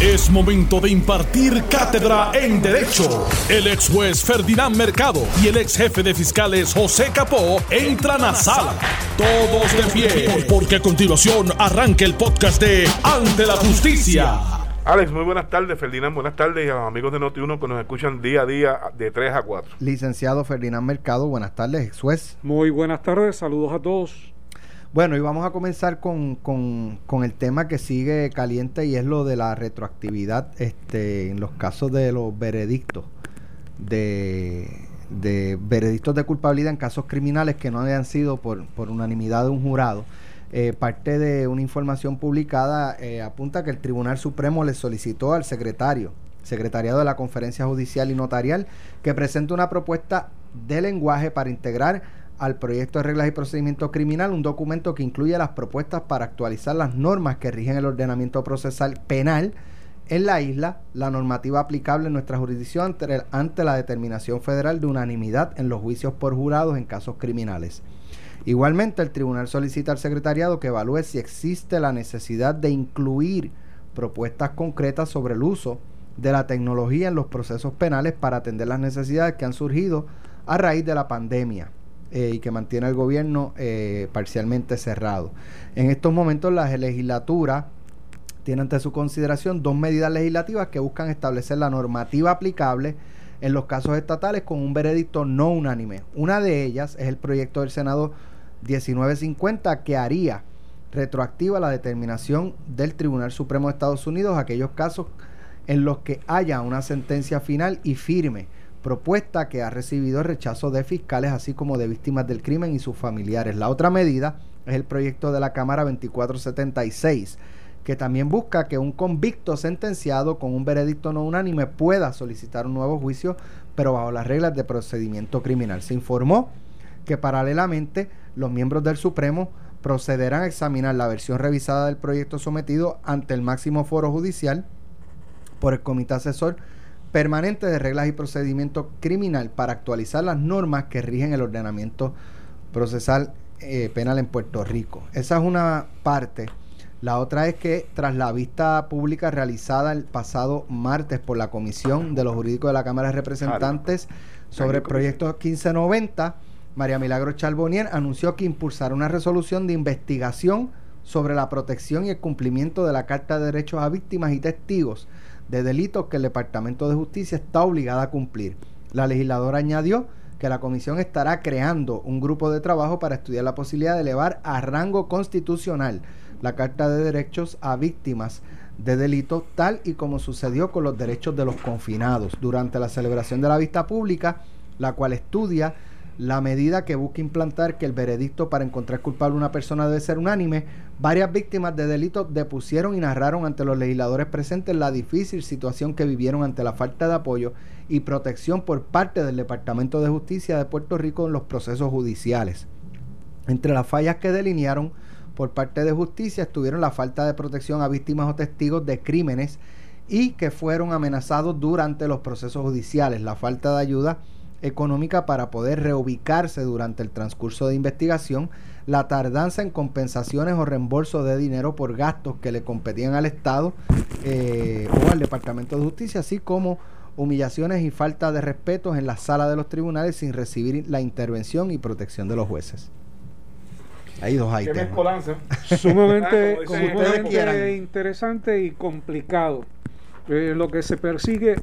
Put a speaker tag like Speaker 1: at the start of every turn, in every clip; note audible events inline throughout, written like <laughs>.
Speaker 1: Es momento de impartir cátedra en Derecho. El ex juez Ferdinand Mercado y el ex jefe de fiscales José Capó entran a sala. Todos de pie, porque a continuación arranca el podcast de Ante la Justicia.
Speaker 2: Alex, muy buenas tardes. Ferdinand, buenas tardes. Y a los amigos de Noti1 que nos escuchan día a día de 3 a 4.
Speaker 3: Licenciado Ferdinand Mercado, buenas tardes, ex juez.
Speaker 4: Muy buenas tardes, saludos a todos.
Speaker 3: Bueno, y vamos a comenzar con, con, el tema que sigue caliente y es lo de la retroactividad este, en los casos de los veredictos, de, de veredictos de culpabilidad en casos criminales que no hayan sido por, por unanimidad de un jurado. Eh, parte de una información publicada eh, apunta que el Tribunal Supremo le solicitó al secretario, secretariado de la Conferencia Judicial y Notarial, que presente una propuesta de lenguaje para integrar al proyecto de reglas y procedimiento criminal, un documento que incluye las propuestas para actualizar las normas que rigen el ordenamiento procesal penal en la isla, la normativa aplicable en nuestra jurisdicción ante, la determinación federal de unanimidad en los juicios por jurados en casos criminales. Igualmente, el tribunal solicita al secretariado que evalúe si existe la necesidad de incluir propuestas concretas sobre el uso de la tecnología en los procesos penales para atender las necesidades que han surgido a raíz de la pandemia eh, y que mantiene el gobierno eh, parcialmente cerrado. En estos momentos la legislatura tiene ante su consideración dos medidas legislativas que buscan establecer la normativa aplicable en los casos estatales con un veredicto no unánime. Una de ellas es el proyecto del Senado 1950 que haría retroactiva la determinación del Tribunal Supremo de Estados Unidos aquellos casos en los que haya una sentencia final y firme propuesta que ha recibido rechazo de fiscales así como de víctimas del crimen y sus familiares. La otra medida es el proyecto de la Cámara 2476 que también busca que un convicto sentenciado con un veredicto no unánime pueda solicitar un nuevo juicio, pero bajo las reglas de procedimiento criminal. Se informó que paralelamente los miembros del Supremo procederán a examinar la versión revisada del proyecto sometido ante el máximo foro judicial por el Comité Asesor permanente de reglas y procedimiento criminal para actualizar las normas que rigen el ordenamiento procesal eh, penal en Puerto Rico. Esa es una parte. La otra es que tras la vista pública realizada el pasado martes por la Comisión de los Jurídicos de la Cámara de Representantes sobre el proyecto 1590, María Milagro Charbonier anunció que impulsará una resolución de investigación sobre la protección y el cumplimiento de la Carta de Derechos a Víctimas y Testigos de delitos que el Departamento de Justicia está obligada a cumplir. La legisladora añadió que la comisión estará creando un grupo de trabajo para estudiar la posibilidad de elevar a rango constitucional la Carta de Derechos a víctimas de delitos, tal y como sucedió con los derechos de los confinados durante la celebración de la vista pública, la cual estudia la medida que busca implantar que el veredicto para encontrar culpable a una persona debe ser unánime, varias víctimas de delitos depusieron y narraron ante los legisladores presentes la difícil situación que vivieron ante la falta de apoyo y protección por parte del Departamento de Justicia de Puerto Rico en los procesos judiciales. Entre las fallas que delinearon por parte de justicia estuvieron la falta de protección a víctimas o testigos de crímenes y que fueron amenazados durante los procesos judiciales, la falta de ayuda económica para poder reubicarse durante el transcurso de investigación, la tardanza en compensaciones o reembolso de dinero por gastos que le competían al Estado eh, o al Departamento de Justicia, así como humillaciones y falta de respeto en la sala de los tribunales sin recibir la intervención y protección de los jueces.
Speaker 4: Hay dos ítems. <laughs> Sumamente, sumamente interesante y complicado. Eh, lo que se persigue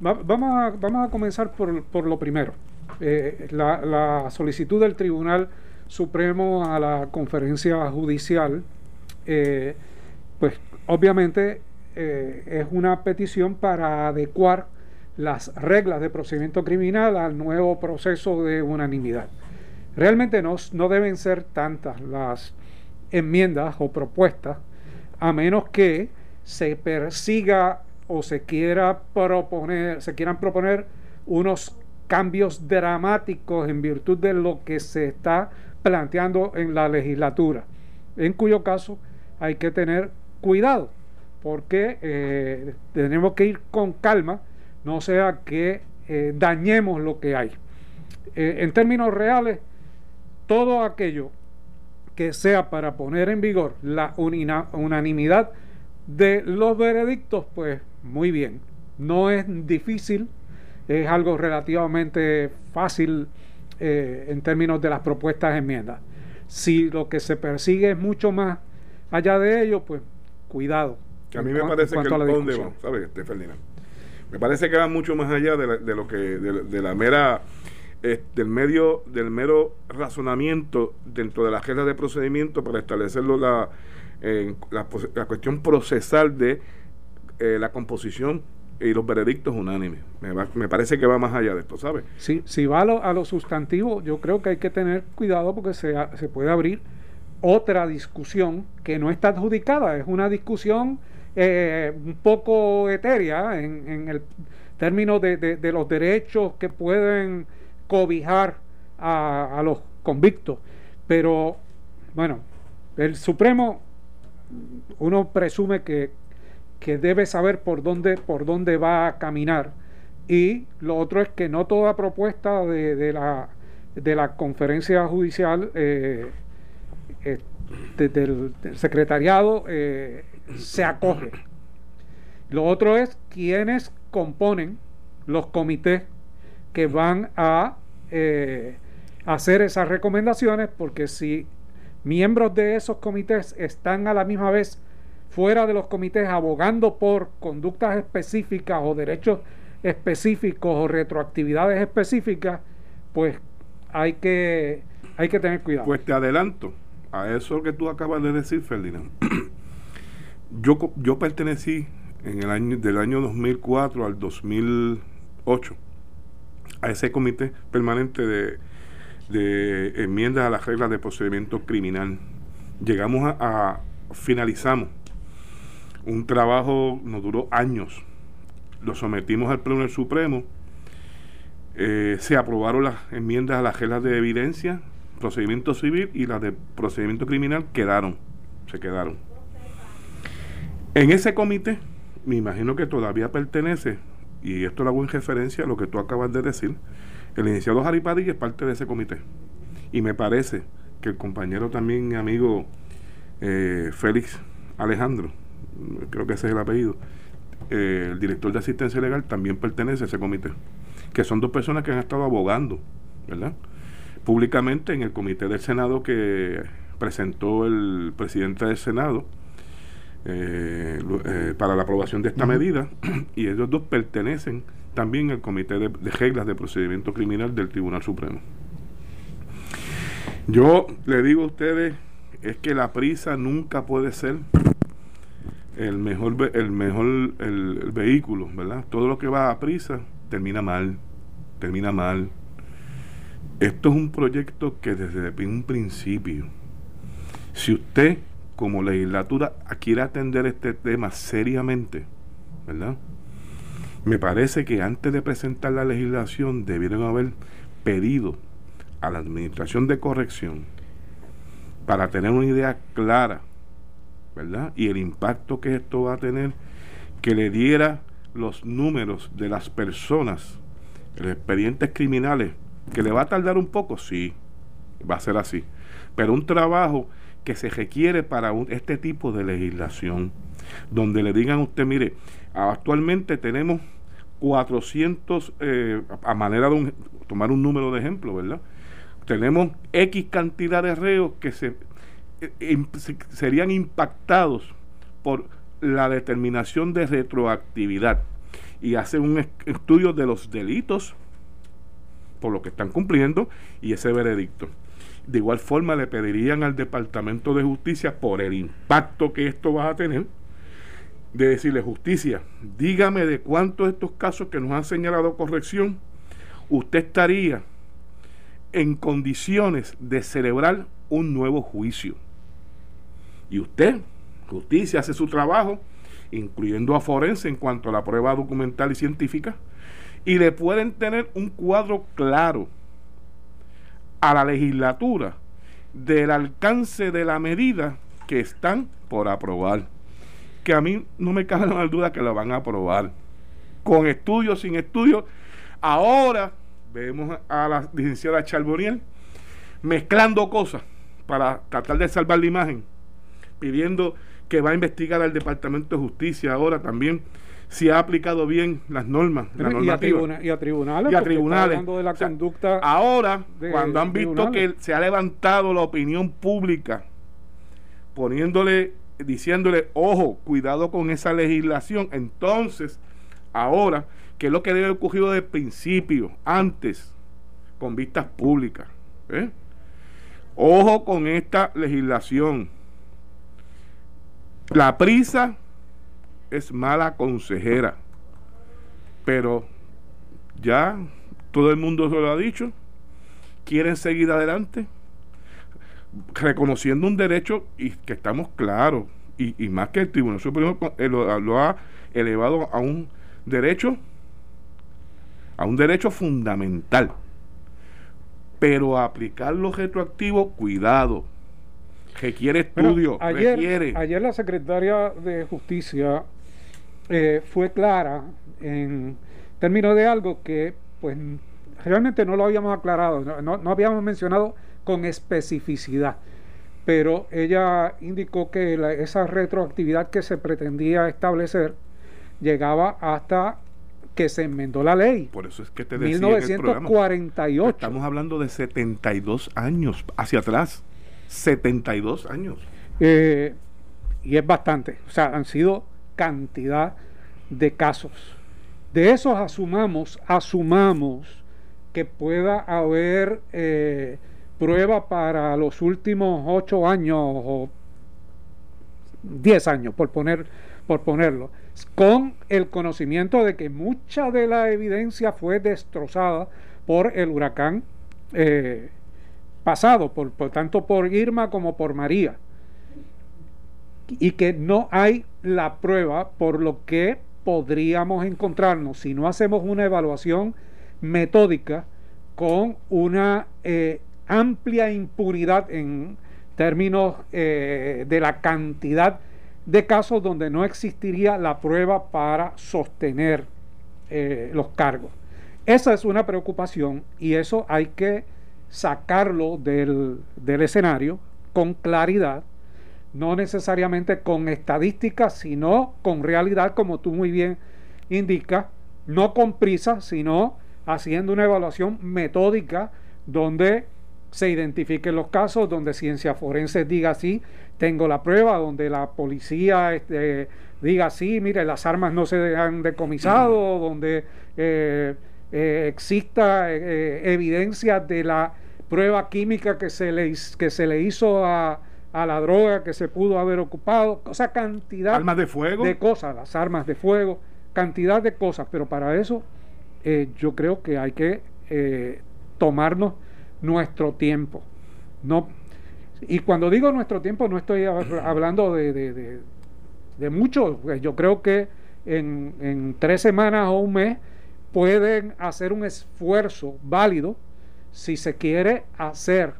Speaker 4: vamos, a, vamos a comenzar por, lo primero. Eh, la, solicitud del Tribunal Supremo a la conferencia judicial, eh, pues obviamente eh, es una petición para adecuar las reglas de procedimiento criminal al nuevo proceso de unanimidad. Realmente no, no deben ser tantas las enmiendas o propuestas, a menos que se persiga o se quiera proponer, se quieran proponer unos cambios dramáticos en virtud de lo que se está planteando en la legislatura, en cuyo caso hay que tener cuidado, porque eh, tenemos que ir con calma, no sea que eh, dañemos lo que hay. Eh, en términos reales, todo aquello que sea para poner en vigor la unanimidad de los veredictos, pues muy bien. No es difícil, es algo relativamente fácil eh, en términos de las propuestas de enmiendas. Si lo que se persigue es mucho más allá de ello, pues cuidado.
Speaker 2: a mí me parece que el dónde va, ¿sabes, este, Ferdinand? Me parece que va mucho más allá de, lo que de, la mera eh, del medio del mero razonamiento dentro de la agenda de procedimiento para establecerlo la, la, cuestión procesal de eh, la composición y los veredictos unánimes. Me, parece que va más allá de esto, ¿sabes?
Speaker 4: Sí, si va a lo, a sustantivo, yo creo que hay que tener cuidado porque se, se puede abrir otra discusión que no está adjudicada, es una discusión eh, un poco etérea en, el término de, de, los derechos que pueden cobijar a los convictos. Pero, bueno, el Supremo, uno presume que, que debe saber por dónde, por dónde va a caminar. Y lo otro es que no toda propuesta de, de la, de la conferencia judicial eh, eh, del, secretariado eh, se acoge. Lo otro es quienes componen los comités que van a hacer esas recomendaciones, porque si miembros de esos comités están a la misma vez fuera de los comités abogando por conductas específicas o derechos específicos o retroactividades específicas, pues hay que, hay que tener cuidado.
Speaker 2: Pues te adelanto a eso que tú acabas de decir, Ferdinand. <clears throat> yo, yo pertenecí en el año, del año 2004 al 2008 a ese comité permanente de, de enmiendas a las reglas de procedimiento criminal. Llegamos a, a finalizamos un trabajo nos duró años. Lo sometimos al Pleno del Supremo. Eh, se aprobaron las enmiendas a las reglas de evidencia, procedimiento civil y las de procedimiento criminal quedaron, se quedaron. En ese comité, me imagino que todavía pertenece, y esto lo hago en referencia a lo que tú acabas de decir, el iniciado Jaripadilla es parte de ese comité. Y me parece que el compañero también, amigo eh, Félix Alejandro, creo que ese es el apellido, eh, el director de asistencia legal también pertenece a ese comité, que son dos personas que han estado abogando, ¿verdad? Públicamente en el comité del Senado que presentó el presidente del Senado eh, eh, para la aprobación de esta medida, <clears throat> y ellos dos pertenecen también al comité de, de reglas de procedimiento criminal del Tribunal Supremo. Yo le digo a ustedes, es que la prisa nunca puede ser el mejor el mejor el, vehículo, ¿verdad? Todo lo que va a prisa termina mal, termina mal. Esto es un proyecto que desde un principio, si usted como legislatura quiere atender este tema seriamente, ¿verdad? Me parece que antes de presentar la legislación debieron haber pedido a la Administración de Corrección para tener una idea clara ¿verdad? Y el impacto que esto va a tener, que le diera los números de las personas, los expedientes criminales, que le va a tardar un poco, sí, va a ser así. Pero un trabajo que se requiere para este tipo de legislación, donde le digan a usted, mire, actualmente tenemos 400, eh, a manera de tomar un número de ejemplo, ¿verdad? Tenemos X cantidad de reos que se serían impactados por la determinación de retroactividad y hacen un estudio de los delitos por lo que están cumpliendo y ese veredicto. De igual forma le pedirían al Departamento de Justicia por el impacto que esto va a tener, de decirle justicia, dígame de cuántos de estos casos que nos han señalado corrección, usted estaría en condiciones de celebrar un nuevo juicio. Y usted, justicia, hace su trabajo, incluyendo a forense en cuanto a la prueba documental y científica, y le pueden tener un cuadro claro a la legislatura del alcance de la medida que están por aprobar. Que a mí no me cabe la duda que la van a aprobar. Con estudios, sin estudios. Ahora vemos a la licenciada Charboniel mezclando cosas para tratar de salvar la imagen pidiendo que va a investigar al Departamento de Justicia ahora también si ha aplicado bien las normas.
Speaker 4: y, a tribunales.
Speaker 2: Y a tribunales.
Speaker 4: De la conducta
Speaker 2: ahora, cuando han visto que se ha levantado la opinión pública, poniéndole, diciéndole, ojo, cuidado con esa legislación, entonces, ahora, que es lo que debe haber ocurrido de principio, antes, con vistas públicas. ¿eh? Ojo con esta legislación. La prisa es mala consejera, pero ya todo el mundo se lo ha dicho. Quieren seguir adelante, reconociendo un derecho y que estamos claros, y, más que el Tribunal Supremo eh, lo ha elevado a un derecho, a un derecho fundamental pero aplicarlo retroactivo, cuidado. Requiere estudio,
Speaker 4: ayer, Ayer la secretaria de Justicia eh, fue clara en términos de algo que, pues, realmente no lo habíamos aclarado, no, habíamos mencionado con especificidad pero ella indicó que esa retroactividad que se pretendía establecer llegaba hasta que se enmendó la ley.
Speaker 2: Por eso es que te decía
Speaker 4: 1948.
Speaker 2: estamos hablando de 72 años hacia atrás. 72 años.
Speaker 4: Eh, y es bastante. O sea, han sido cantidad de casos. De esos asumamos, asumamos que pueda haber eh, prueba para los últimos 8 años o 10 años, por, poner, por ponerlo con el conocimiento de que mucha de la evidencia fue destrozada por el huracán eh, pasado, por, tanto por Irma como por María, y que no hay la prueba por lo que podríamos encontrarnos si no hacemos una evaluación metódica con una eh, amplia impunidad en términos eh, de la cantidad de casos donde no existiría la prueba para sostener eh, los cargos. Esa es una preocupación y eso hay que sacarlo del, del escenario con claridad, no necesariamente con estadísticas, sino con realidad, como tú muy bien indicas, no con prisa, sino haciendo una evaluación metódica donde se identifiquen los casos, donde ciencia forense diga sí, tengo la prueba, donde la policía este, diga sí, mire, las armas no se han decomisado, donde eh, eh, exista eh, evidencia de la prueba química que se le, que se le hizo a, a la droga que se pudo haber ocupado, o sea, cantidad
Speaker 2: armas de fuego
Speaker 4: de cosas, las armas de fuego, cantidad de cosas, pero para eso yo creo que hay que tomarnos nuestro tiempo. No, y cuando digo nuestro tiempo, no estoy hablando de, de, de, mucho. Pues yo creo que en, en, tres semanas o un mes pueden hacer un esfuerzo válido si se quiere hacer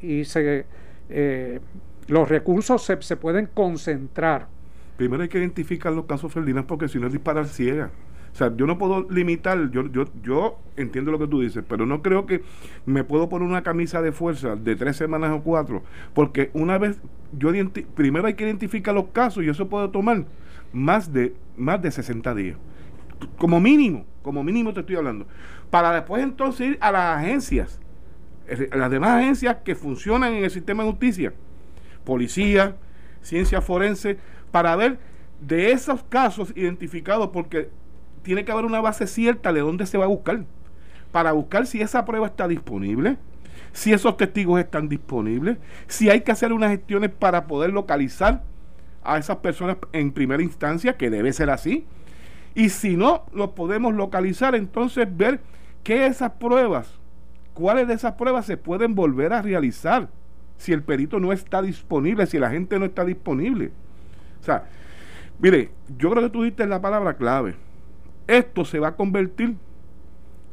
Speaker 4: y se, eh, los recursos se, se, pueden concentrar.
Speaker 2: Primero hay que identificar los casos Ferdinand porque si no es disparar ciega. O sea, yo no puedo limitar, yo, yo, yo entiendo lo que tú dices, pero no creo que me puedo poner una camisa de fuerza de tres semanas o cuatro, porque una vez, yo primero hay que identificar los casos y eso puede tomar más de, más de 60 días. Como mínimo, como mínimo te estoy hablando. Para después entonces ir a las agencias, las demás agencias que funcionan en el sistema de justicia, policía, ciencia forense, para ver de esos casos identificados, porque tiene que haber una base cierta de dónde se va a buscar. Para buscar si esa prueba está disponible, si esos testigos están disponibles, si hay que hacer unas gestiones para poder localizar a esas personas en primera instancia, que debe ser así. Y si no lo podemos localizar, entonces ver qué esas pruebas, cuáles de esas pruebas se pueden volver a realizar si el perito no está disponible, si la gente no está disponible. O sea, mire, yo creo que tú la palabra clave esto se va a convertir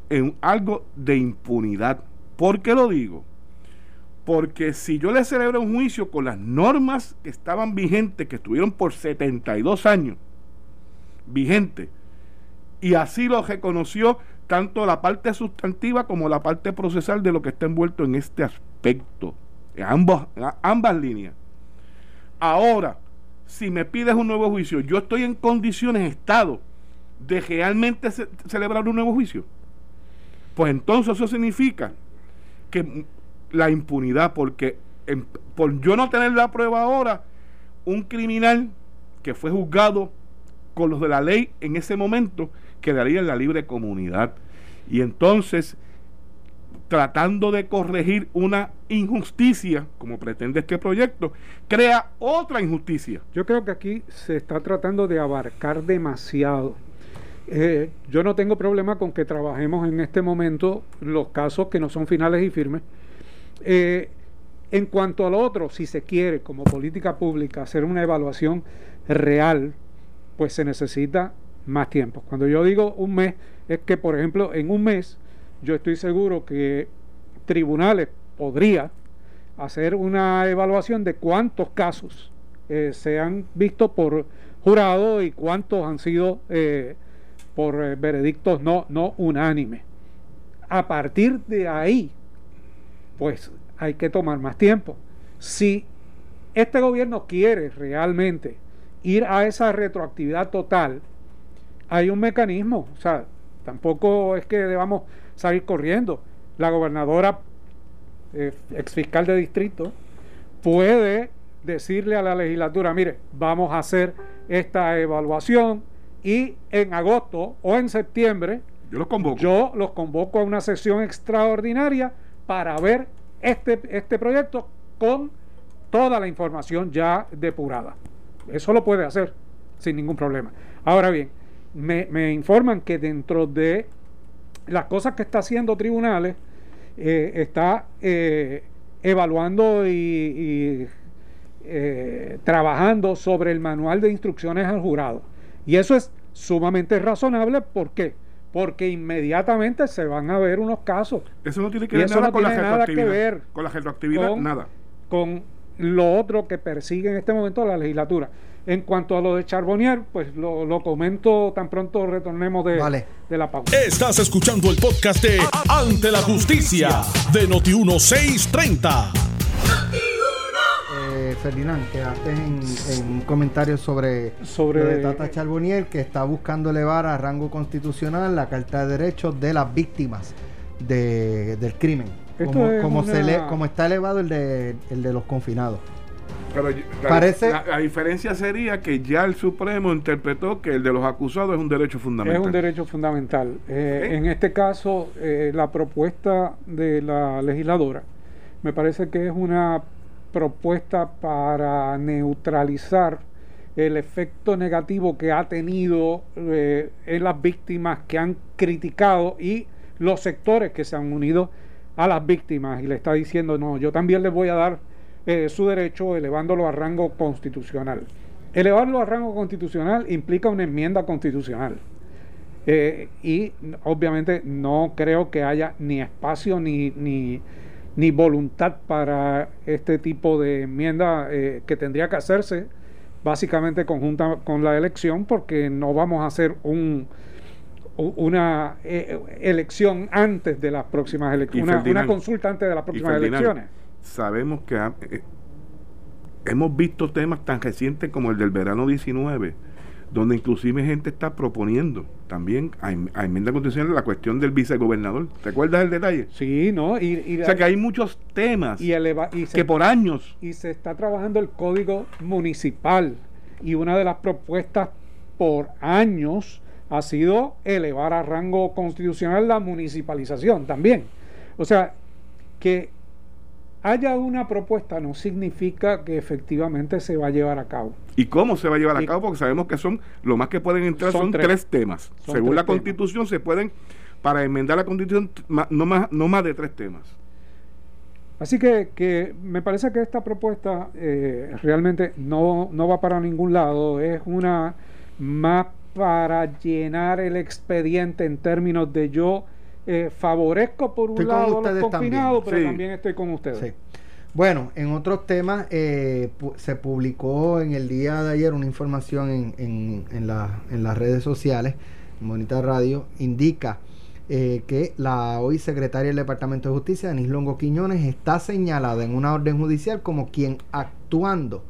Speaker 2: en algo de impunidad. ¿Por qué lo digo? Porque si yo le celebro un juicio con las normas que estaban vigentes, que estuvieron por 72 años vigentes, y así lo reconoció tanto la parte sustantiva como la parte procesal de lo que está envuelto en este aspecto, en, ambos, en ambas líneas. Ahora, si me pides un nuevo juicio, yo estoy en condiciones, Estado, de realmente celebrar un nuevo juicio. Pues entonces eso significa que la impunidad, porque por yo no tener la prueba ahora, un criminal que fue juzgado con los de la ley en ese momento quedaría en la libre comunidad. Y entonces, tratando de corregir una injusticia, como pretende este proyecto, crea otra injusticia.
Speaker 4: Yo creo que aquí se está tratando de abarcar demasiado. Eh, yo no tengo problema con que trabajemos en este momento los casos que no son finales y firmes. Eh, en cuanto a lo otro, si se quiere como política pública hacer una evaluación real, pues se necesita más tiempo. Cuando yo digo un mes, es que, por ejemplo, en un mes yo estoy seguro que tribunales podría hacer una evaluación de cuántos casos eh, se han visto por jurado y cuántos han sido por eh, veredictos no, no unánimes. A partir de ahí, pues hay que tomar más tiempo. Si este gobierno quiere realmente ir a esa retroactividad total, hay un mecanismo. O sea, tampoco es que debamos salir corriendo. La gobernadora, eh, ex fiscal de distrito, puede decirle a la legislatura, mire, vamos a hacer esta evaluación y en agosto o en septiembre
Speaker 2: yo los convoco,
Speaker 4: yo los convoco a una sesión extraordinaria para ver este, este proyecto con toda la información ya depurada. Eso lo puede hacer sin ningún problema. Ahora bien, me, informan que dentro de las cosas que está haciendo tribunales, eh, está eh, evaluando y, eh, trabajando sobre el manual de instrucciones al jurado. Y eso es sumamente razonable. ¿Por qué? Porque inmediatamente se van a ver unos casos.
Speaker 2: Eso no tiene que ver nada, con, la nada que ver con la retroactividad, nada.
Speaker 4: Con lo otro que persigue en este momento la legislatura. En cuanto a lo de Charbonnier, pues lo, comento tan pronto retornemos de, de, la pausa.
Speaker 1: Estás escuchando el podcast de Ante la Justicia de Noti1630.
Speaker 3: Eh, Ferdinand, quedaste en, en un comentario sobre, sobre lo de Tata Charbonnier, que está buscando elevar a rango constitucional la Carta de Derechos de las víctimas del crimen. Como, como, se le, como está elevado el de, el de los confinados.
Speaker 2: Pero la, Parece, la, diferencia sería que ya el Supremo interpretó que el de los acusados es un derecho fundamental.
Speaker 4: Es un derecho fundamental. Eh, en este caso, eh, la propuesta de la legisladora me parece que es una propuesta para neutralizar el efecto negativo que ha tenido eh, en las víctimas que han criticado y los sectores que se han unido a las víctimas y le está diciendo, no, yo también les voy a dar eh, su derecho elevándolo a rango constitucional. Elevarlo a rango constitucional implica una enmienda constitucional. Eh, y obviamente no creo que haya ni espacio ni, ni, ni voluntad para este tipo de enmienda eh, que tendría que hacerse básicamente conjunta con la elección porque no vamos a hacer un, una elección antes de las próximas elecciones, una, consulta antes de las próximas elecciones.
Speaker 2: sabemos que eh, hemos visto temas tan recientes como el del verano 19, donde inclusive gente está proponiendo también a, enmienda constitucional la cuestión del vicegobernador. ¿Te acuerdas del detalle?
Speaker 4: Sí, ¿no? Y,
Speaker 2: o sea que hay muchos temas y que por años...
Speaker 4: Y se está trabajando el código municipal y una de las propuestas por años ha sido elevar a rango constitucional la municipalización también. O sea, que haya una propuesta no significa que efectivamente se va a llevar a cabo.
Speaker 2: ¿Y cómo se va a llevar a cabo? Porque sabemos que son, lo más que pueden entrar son, tres, temas. Según la constitución se pueden, para enmendar la constitución, no más, no más de tres temas.
Speaker 4: Así que, que me parece que esta propuesta eh, realmente no, no va para ningún lado, es una más para llenar el expediente en términos de yo eh, favorezco por un lado a los confinados, pero también estoy con ustedes.
Speaker 3: Bueno, en otros temas, eh, se publicó en el día de ayer una información en, en, en, en las redes sociales, Monita Radio, indica eh, que la hoy secretaria del Departamento de Justicia, Denis Longo Quiñones, está señalada en una orden judicial como quien actuando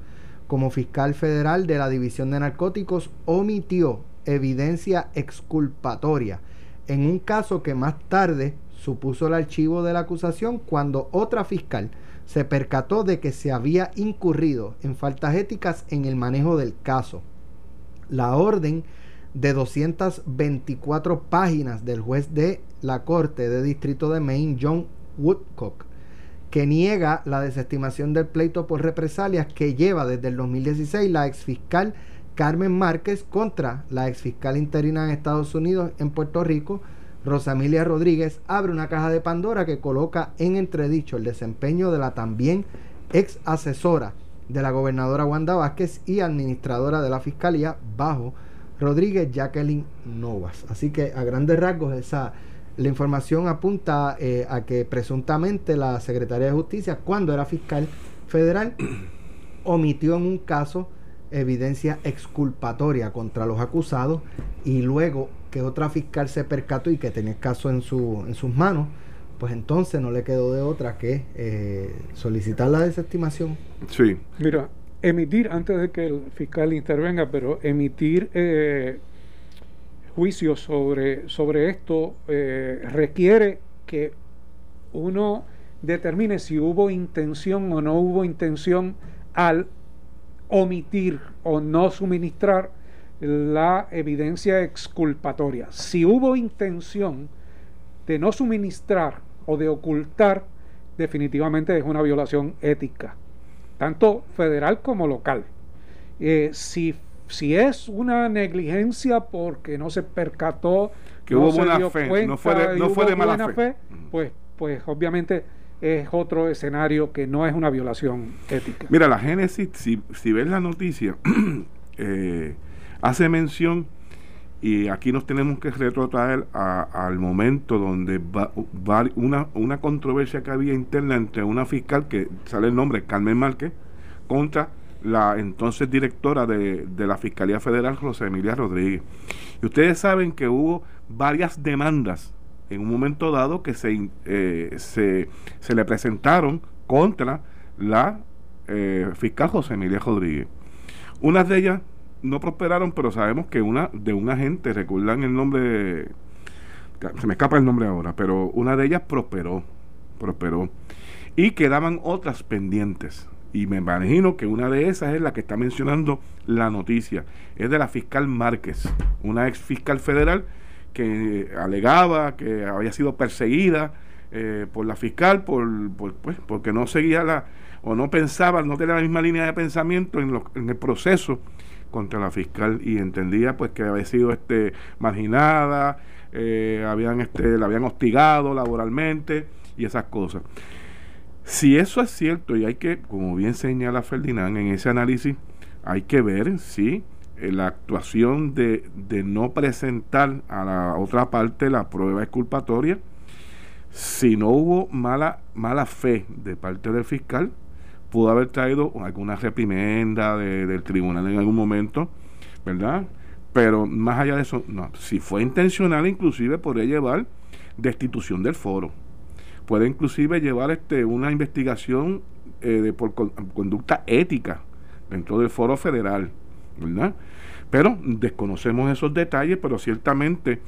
Speaker 3: como fiscal federal de la División de Narcóticos omitió evidencia exculpatoria en un caso que más tarde supuso el archivo de la acusación cuando otra fiscal se percató de que se había incurrido en faltas éticas en el manejo del caso. La orden de 224 páginas del juez de la Corte de Distrito de Maine, John Woodcock, que niega la desestimación del pleito por represalias que lleva desde el 2016 la exfiscal Carmen Márquez contra la exfiscal interina en Estados Unidos en Puerto Rico, Rosamilia Rodríguez, abre una caja de Pandora que coloca en entredicho el desempeño de la también ex asesora de la gobernadora Wanda Vázquez y administradora de la Fiscalía bajo Rodríguez Jacqueline Novas. Así que a grandes rasgos esa la información apunta eh, a que presuntamente la Secretaría de Justicia, cuando era fiscal federal, <clears throat> omitió en un caso evidencia exculpatoria contra los acusados y luego que otra fiscal se percató y que tenía el caso en, su, en sus manos, pues entonces no le quedó de otra que eh, solicitar la desestimación.
Speaker 4: Sí. Mira, emitir, antes de que el fiscal intervenga, pero emitir eh, juicio sobre, sobre esto eh, requiere que uno determine si hubo intención o no hubo intención al omitir o no suministrar la evidencia exculpatoria. Si hubo intención de no suministrar o de ocultar, definitivamente es una violación ética, tanto federal como local. Eh, si si es una negligencia porque no se percató,
Speaker 2: que hubo buena fe, no fue de, no fue de mala fe,
Speaker 4: pues, pues obviamente es otro escenario que no es una violación ética.
Speaker 2: Mira, la Génesis, si, si ves la noticia, <clears throat> eh, hace mención, y aquí nos tenemos que retrotraer al momento donde va, una, una controversia que había interna entre una fiscal, que sale el nombre, Carmen Márquez, contra la entonces directora de, la Fiscalía Federal, José Emilia Rodríguez. Y ustedes saben que hubo varias demandas en un momento dado que se, eh, se, se, le presentaron contra la eh, fiscal José Emilia Rodríguez. Unas de ellas no prosperaron, pero sabemos que una de un agente, recuerdan el nombre, se me escapa el nombre ahora, pero una de ellas prosperó, prosperó. Y quedaban otras pendientes. Y me imagino que una de esas es la que está mencionando la noticia. Es de la fiscal Márquez, una ex fiscal federal que alegaba que había sido perseguida eh, por la fiscal por, pues, porque no seguía la o no pensaba, no tenía la misma línea de pensamiento en, en el proceso contra la fiscal y entendía pues que había sido este marginada, eh, habían este, la habían hostigado laboralmente y esas cosas. Si eso es cierto, y hay que, como bien señala Ferdinand, en ese análisis hay que ver si la actuación de, de no presentar a la otra parte la prueba exculpatoria, si no hubo mala, mala fe de parte del fiscal, pudo haber traído alguna reprimenda del tribunal en algún momento, ¿verdad? Pero más allá de eso, no, si fue intencional, inclusive podría llevar destitución del foro puede inclusive llevar este una investigación eh, de por conducta ética dentro del foro federal, ¿verdad? Pero desconocemos esos detalles, pero ciertamente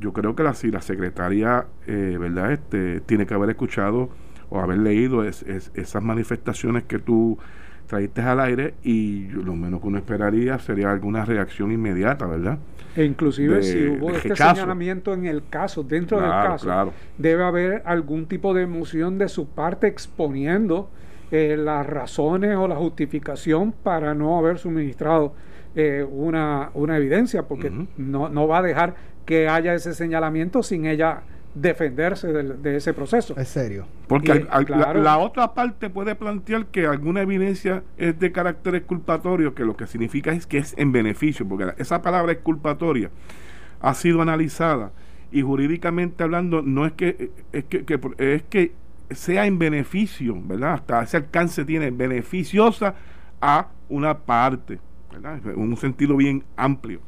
Speaker 2: yo creo que la, si la secretaria, eh, ¿verdad? Este, tiene que haber escuchado o haber leído esas manifestaciones que tú trajiste al aire y lo menos que uno esperaría sería alguna reacción inmediata, ¿verdad?
Speaker 4: E inclusive si hubo este señalamiento en el caso, dentro del caso, debe haber algún tipo de emoción de su parte exponiendo eh, las razones o la justificación para no haber suministrado eh, una, una evidencia, porque no, no va a dejar que haya ese señalamiento sin ella defenderse de, ese proceso.
Speaker 3: Es serio.
Speaker 2: Porque la, otra parte puede plantear que alguna evidencia es de carácter exculpatorio, que lo que significa es que es en beneficio, porque esa palabra exculpatoria ha sido analizada y jurídicamente hablando no es que es que, es que sea en beneficio, ¿verdad? Hasta ese alcance tiene beneficiosa a una parte, ¿verdad? En un sentido bien amplio.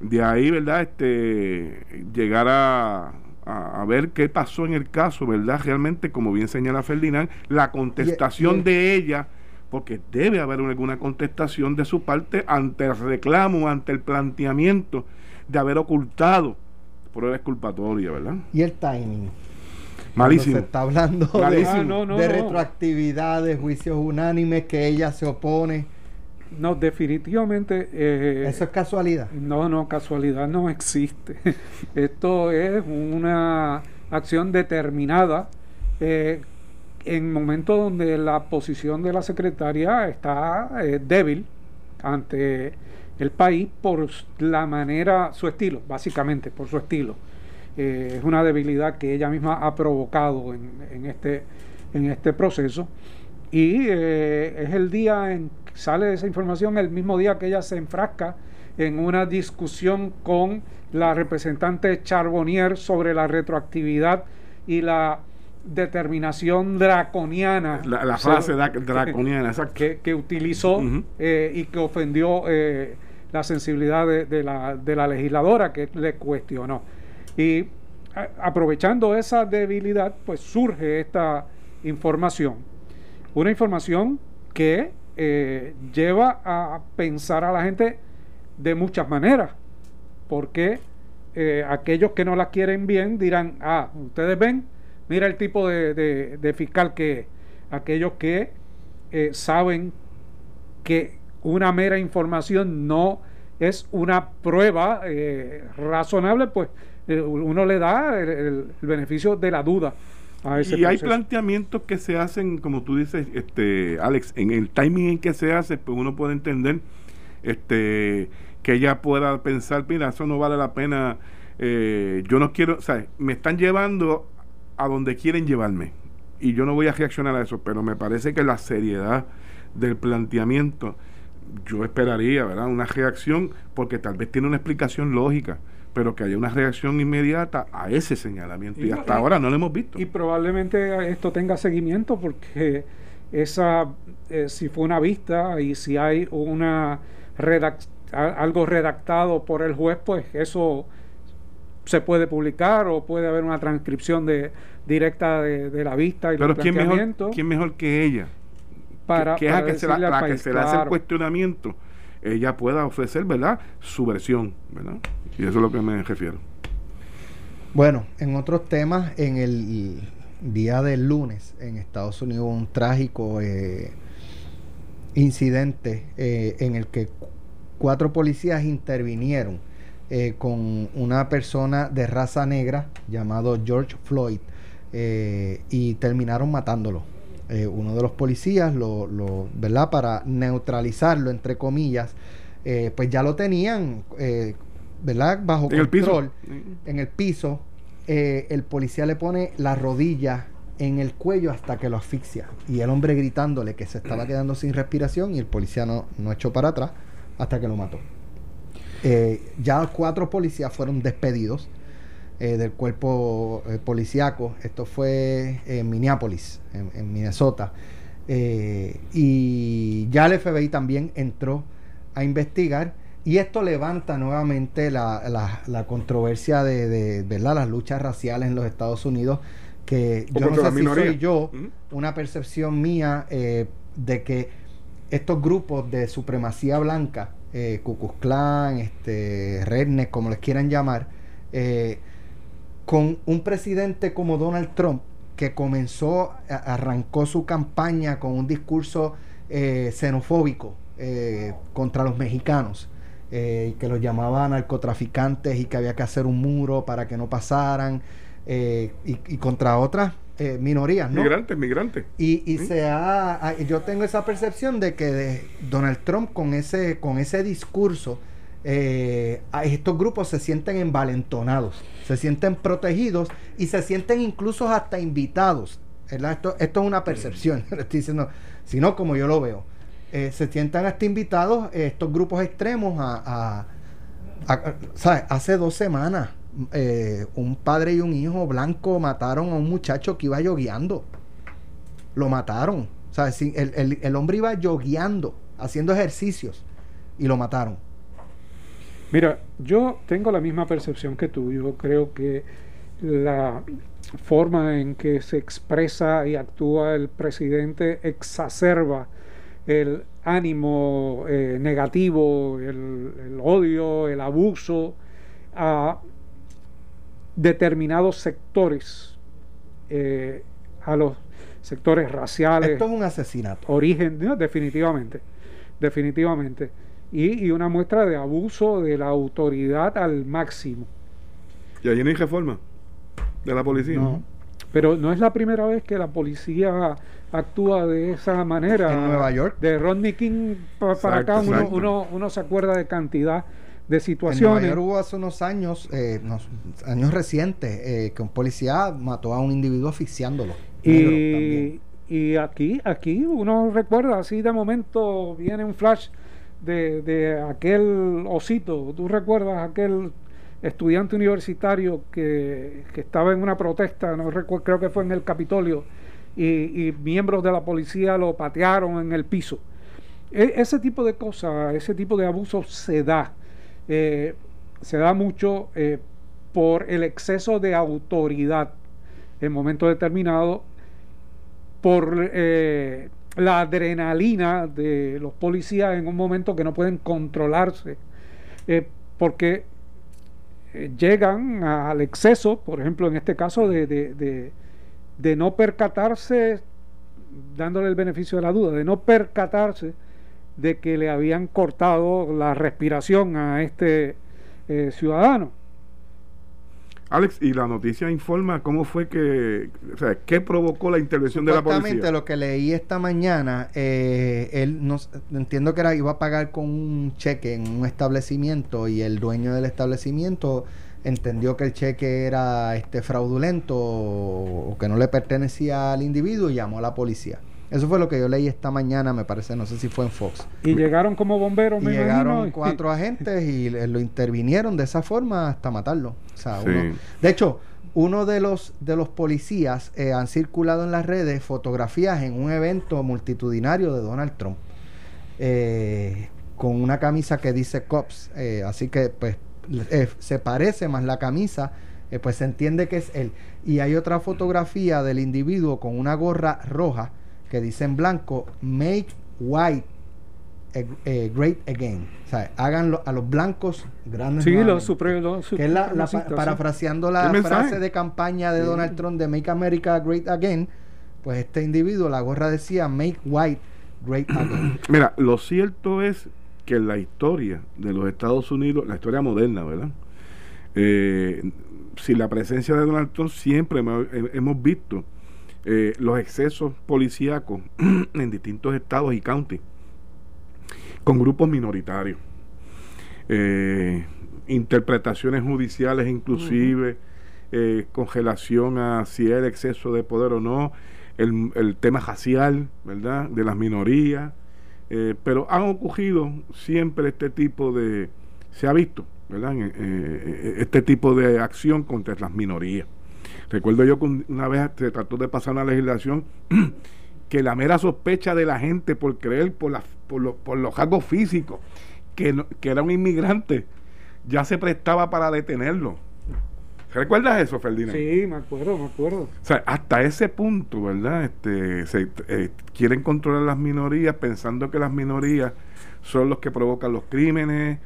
Speaker 2: De ahí, ¿verdad? Este llegar a a, ver qué pasó en el caso, ¿verdad? Realmente, como bien señala Ferdinand, la contestación de ella porque debe haber alguna contestación de su parte ante el reclamo, ante el planteamiento de haber ocultado pruebas exculpatorias, ¿verdad?
Speaker 3: Y el timing.
Speaker 2: Malísimo.
Speaker 3: se está hablando de, ah, de retroactividad, de juicios unánimes, que ella se opone.
Speaker 4: No, definitivamente. Eh,
Speaker 3: ¿Eso es casualidad?
Speaker 4: No, no, casualidad no existe. <laughs> Esto es una acción determinada eh, en momentos donde la posición de la secretaria está eh, débil ante el país por la manera, su estilo, básicamente, por su estilo. Eh, es una debilidad que ella misma ha provocado en, este, en este proceso. Y es el día en sale esa información, el mismo día que ella se enfrasca en una discusión con la representante Charbonnier sobre la retroactividad y la determinación draconiana.
Speaker 2: La, frase <laughs> draconiana,
Speaker 4: que, que, utilizó eh, y que ofendió eh, la sensibilidad de, la, de, la, legisladora que le cuestionó. Y aprovechando esa debilidad, pues surge esta información. Una información que eh, lleva a pensar a la gente de muchas maneras, porque aquellos que no la quieren bien dirán, ah, ustedes ven, Mira el tipo de, fiscal que es. Aquellos que eh, saben que una mera información no es una prueba eh, razonable, pues eh, uno le da el, beneficio de la duda.
Speaker 2: Y hay planteamientos que se hacen, como tú dices, este Alex, en el timing en que se hace, pues uno puede entender este que ella pueda pensar, mira, eso no vale la pena, yo no quiero, o sea, me están llevando a donde quieren llevarme. Y yo no voy a reaccionar a eso, pero me parece que la seriedad del planteamiento, yo esperaría, ¿verdad? Una reacción, porque tal vez tiene una explicación lógica, pero que haya una reacción inmediata a ese señalamiento. Y, hasta ahora no lo hemos visto.
Speaker 4: Y probablemente esto tenga seguimiento, porque esa, eh, si fue una vista y si hay una algo redactado por el juez, pues eso se puede publicar o puede haber una transcripción de directa de, la vista y
Speaker 2: Pero ¿quién mejor, ¿quién mejor que ella?
Speaker 4: Para,
Speaker 2: que, que se la, que se le hace el cuestionamiento, ella pueda ofrecer, ¿verdad? Su versión, ¿verdad? Y eso es lo que me refiero.
Speaker 3: Bueno, en otros temas, en el día del lunes en Estados Unidos un trágico eh, incidente eh, en el que cuatro policías intervinieron eh, con una persona de raza negra llamado George Floyd y terminaron matándolo. Eh, uno de los policías, lo, lo, ¿verdad? Para neutralizarlo, entre comillas, pues ya lo tenían, ¿verdad? Bajo control. En el piso. el policía le pone la rodilla en el cuello hasta que lo asfixia. Y el hombre gritándole que se estaba quedando sin respiración y el policía no, no echó para atrás hasta que lo mató. Eh, ya cuatro policías fueron despedidos eh, del cuerpo eh, policíaco. Esto fue en Minneapolis, en, Minnesota. y ya el FBI también entró a investigar. Y esto levanta nuevamente la, controversia de, ¿verdad? las luchas raciales en los Estados Unidos, que yo no sé si soy yo, una percepción mía de que estos grupos de supremacía blanca eh, Clan, este, Redneck, como les quieran llamar, eh, con un presidente como Donald Trump, que comenzó, arrancó su campaña con un discurso eh, xenofóbico eh, contra los mexicanos, que los llamaban narcotraficantes y que había que hacer un muro para que no pasaran, y contra otras eh, minorías, ¿no?
Speaker 2: Migrantes, migrantes.
Speaker 3: Y, y se ha, yo tengo esa percepción de que Donald Trump con ese, con ese discurso, eh, estos grupos se sienten envalentonados, se sienten protegidos y se sienten incluso hasta invitados. Esto, esto es una percepción, <laughs> estoy diciendo, sino como yo lo veo. Eh, se sientan hasta invitados estos grupos extremos a, a ¿sabes? Hace dos semanas eh, un padre y un hijo blanco mataron a un muchacho que iba yogueando. Lo mataron. O sea, el, el, hombre iba yogueando, haciendo ejercicios, y lo mataron.
Speaker 4: Mira, yo tengo la misma percepción que tú. Yo creo que la forma en que se expresa y actúa el presidente exacerba el ánimo eh, negativo, el, odio, el abuso a determinados sectores, eh, a los sectores raciales.
Speaker 3: Esto es un asesinato.
Speaker 4: Origen, definitivamente, definitivamente. Y, y, una muestra de abuso de la autoridad al máximo.
Speaker 2: ¿Y allí no hay reforma de la policía?
Speaker 4: No, pero no es la primera vez que la policía actúa de esa manera.
Speaker 3: En Nueva York.
Speaker 4: De Rodney King para acá uno, uno, se acuerda de cantidad de situaciones. En
Speaker 3: Nueva York hubo hace unos años, eh, años recientes, eh, que un policía mató a un individuo asfixiándolo.
Speaker 4: Y, y aquí, aquí uno recuerda, así de momento viene un flash de, aquel osito. ¿Tú recuerdas aquel estudiante universitario que, que estaba en una protesta, no recuerdo, creo que fue en el Capitolio, y, miembros de la policía lo patearon en el piso. E, ese tipo de cosas, ese tipo de abuso se da. Eh, se da mucho eh, por el exceso de autoridad en momentos determinados, por eh, la adrenalina de los policías en un momento que no pueden controlarse, porque llegan al exceso, por ejemplo, en este caso de de no percatarse, dándole el beneficio de la duda, de no percatarse de que le habían cortado la respiración a este eh, ciudadano.
Speaker 2: Alex, y la noticia informa cómo fue que, o sea, qué provocó la intervención de la policía.
Speaker 3: Exactamente lo que leí esta mañana, eh, él no, entiendo que era iba a pagar con un cheque en un establecimiento y el dueño del establecimiento entendió que el cheque era este fraudulento o, que no le pertenecía al individuo y llamó a la policía. Eso fue lo que yo leí esta mañana, me parece, no sé si fue en Fox.
Speaker 4: Y llegaron como bomberos,
Speaker 3: y llegaron <laughs> cuatro agentes y lo intervinieron de esa forma hasta matarlo. de hecho, uno de los de los policías eh, han circulado en las redes fotografías en un evento multitudinario de Donald Trump eh, con una camisa que dice cops, eh, así que pues eh, se parece más la camisa, eh, pues se entiende que es él. Y hay otra fotografía del individuo con una gorra roja que dice en blanco, Make White eh, Great Again. O sea, háganlo a los blancos grandes.
Speaker 4: Sí, los supremos.
Speaker 3: Que es la, parafraseando la frase de campaña de Donald Trump de Make America Great Again, pues este individuo, la gorra decía Make White Great Again. <clears throat>
Speaker 2: Mira, lo cierto es que la historia de los Estados Unidos, la historia moderna, ¿verdad? Eh, sin la presencia de Donald Trump siempre hemos visto eh, los excesos policíacos <clears throat> en distintos estados y counties con grupos minoritarios. Eh, interpretaciones judiciales inclusive, congelación a si hay exceso de poder o no, el, el tema racial, ¿verdad? De las minorías, eh, pero han ocurrido siempre este tipo de, se ha visto, ¿verdad? Eh, eh, este tipo de acción contra las minorías. Recuerdo yo que una vez se trató de pasar una legislación <clears throat> que la mera sospecha de la gente por creer por, la, por, por los rasgos físicos que, que era un inmigrante ya se prestaba para detenerlo. ¿Recuerdas eso, Ferdinand?
Speaker 4: Sí, me acuerdo, me acuerdo. O
Speaker 2: sea, hasta ese punto, ¿verdad? Este, se, eh, quieren controlar las minorías pensando que las minorías son los que provocan los crímenes,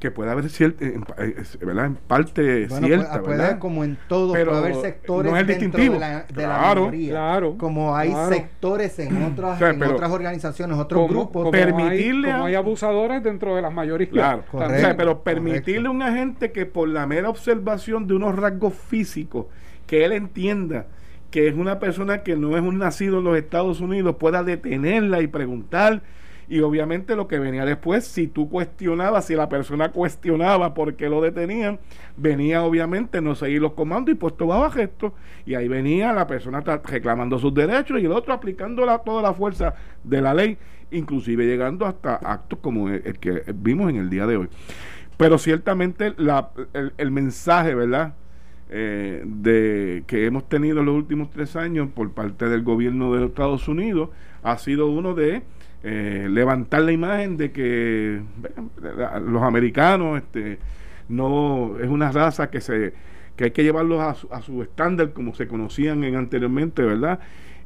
Speaker 2: que puede haber cierta, en, eh, ¿verdad? en parte bueno, cierta,
Speaker 3: puede, puede como en todo, Pero puede haber sectores no es dentro de la, de claro, mayoría, claro, como hay sectores en <clears throat> otras, en otras organizaciones, otros grupos.
Speaker 4: Como permitirle hay, como hay abusadores dentro de las mayorías.
Speaker 2: Claro, correcto, o sea, pero permitirle a un agente que por la mera observación de unos rasgos físicos, que él entienda que es una persona que no es un nacido en los Estados Unidos, pueda detenerla y preguntar y obviamente lo que venía después, si tú cuestionabas, si la persona cuestionaba por qué lo detenían, venía obviamente no seguir los comandos y puesto bajo gesto. Y ahí venía la persona reclamando sus derechos y el otro aplicando toda la fuerza de la ley, inclusive llegando hasta actos como el, que vimos en el día de hoy. Pero ciertamente la, el, mensaje, ¿verdad? Eh, de que hemos tenido en los últimos tres años por parte del gobierno de Estados Unidos ha sido uno de eh, levantar la imagen de que los americanos este, no es una raza que se que hay que llevarlos a su, estándar como se conocían en anteriormente, ¿verdad?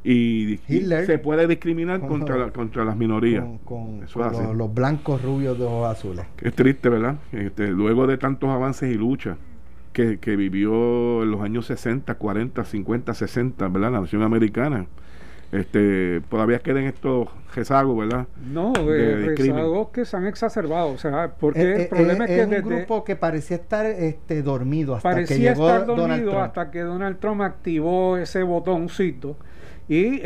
Speaker 2: y, se puede discriminar contra, contra las minorías.
Speaker 3: Con, los, blancos rubios de ojos azules.
Speaker 2: Es triste, ¿verdad? Este, luego de tantos avances y luchas que, que vivió en los años 60, 40, 50, 60, ¿verdad? La nación americana este todavía queden estos rezagos, ¿verdad?
Speaker 4: No, eh, rezagos que se han exacerbado, o sea, porque eh, el
Speaker 3: eh, problema es que es un grupo que parecía estar este dormido hasta
Speaker 4: parecía
Speaker 3: que llegó
Speaker 4: estar dormido hasta que Donald Trump activó ese botoncito y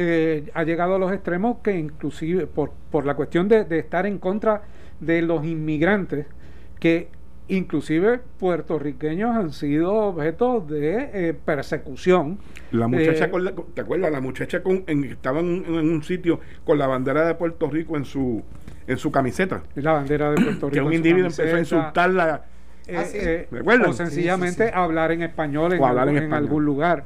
Speaker 4: ha llegado a los extremos que inclusive por, por la cuestión de, de estar en contra de los inmigrantes que inclusive puertorriqueños han sido objeto de eh, persecución.
Speaker 2: La muchacha, eh, ¿te acuerdas? La muchacha con, estaba en, un sitio con la bandera de Puerto Rico en su en su camiseta.
Speaker 4: La bandera de Puerto Rico.
Speaker 2: que un individuo empezó a insultarla.
Speaker 4: Eh, ah, o sencillamente hablar en español en, en, algún lugar.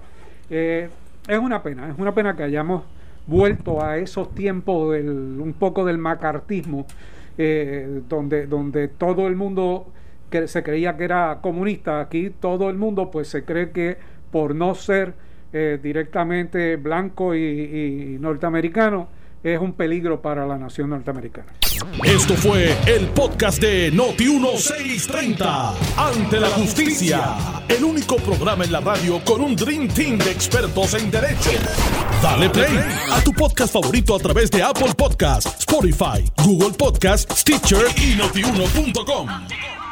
Speaker 4: es una pena, es una pena que hayamos vuelto a esos tiempos del, un poco del macartismo, donde, donde todo el mundo que se creía que era comunista, aquí todo el mundo pues se cree que por no ser eh, directamente blanco y, norteamericano es un peligro para la nación norteamericana.
Speaker 1: Esto fue el podcast de Noti 1630. Ante la justicia. El único programa en la radio con un Dream Team de expertos en derecho. Dale play a tu podcast favorito a través de Apple Podcasts, Spotify, Google Podcasts, Stitcher y notiuno.com.